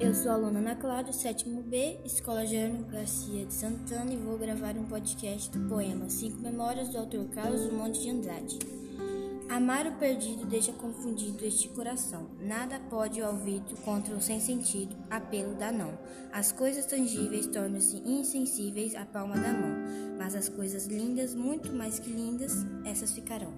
Eu sou a aluna Ana Cláudia, sétimo B, Escola Jerônimo Garcia de Santana e vou gravar um podcast do poema Cinco Memórias do autor Carlos Monte de Andrade. Amar o perdido deixa confundido este coração. Nada pode o ouvido contra o sem sentido, apelo da não. As coisas tangíveis tornam-se insensíveis à palma da mão, mas as coisas lindas, muito mais que lindas, essas ficarão.